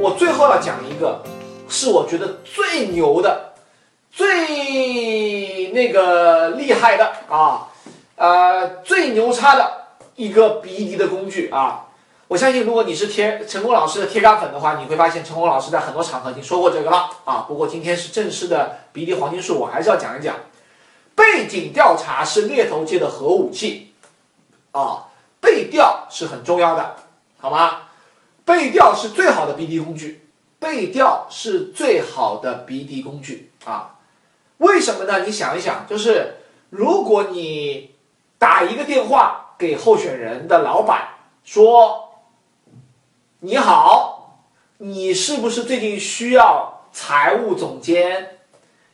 我最后要讲一个，是我觉得最牛的、最那个厉害的啊，呃，最牛叉的一个 BD 的工具啊。我相信，如果你是铁成功老师的铁杆粉的话，你会发现成功老师在很多场合已经说过这个了啊。不过今天是正式的 BD 黄金术，我还是要讲一讲。背景调查是猎头界的核武器啊，背调是很重要的，好吗？背调是最好的 BD 工具，背调是最好的 BD 工具啊。为什么呢？你想一想，就是如果你打一个电话给候选人的老板说。你好，你是不是最近需要财务总监？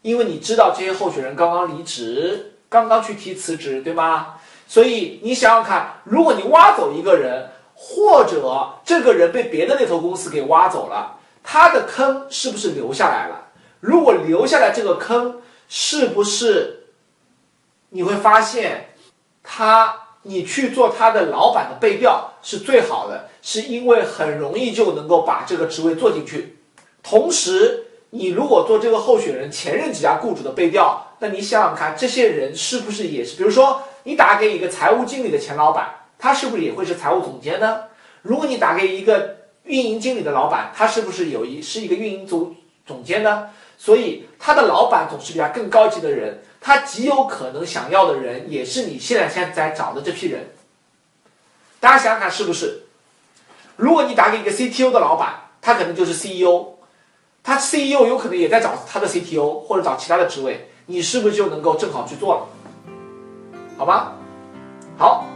因为你知道这些候选人刚刚离职，刚刚去提辞职，对吗？所以你想想看，如果你挖走一个人，或者这个人被别的猎头公司给挖走了，他的坑是不是留下来了？如果留下来这个坑，是不是你会发现他？你去做他的老板的背调是最好的，是因为很容易就能够把这个职位做进去。同时，你如果做这个候选人前任几家雇主的背调，那你想想看，这些人是不是也是？比如说，你打给一个财务经理的前老板，他是不是也会是财务总监呢？如果你打给一个运营经理的老板，他是不是有一是一个运营总总监呢？所以，他的老板总是比他更高级的人。他极有可能想要的人，也是你现在现在找的这批人。大家想想看，是不是？如果你打给一个 CTO 的老板，他可能就是 CEO，他 CEO 有可能也在找他的 CTO 或者找其他的职位，你是不是就能够正好去做了？好吗？好。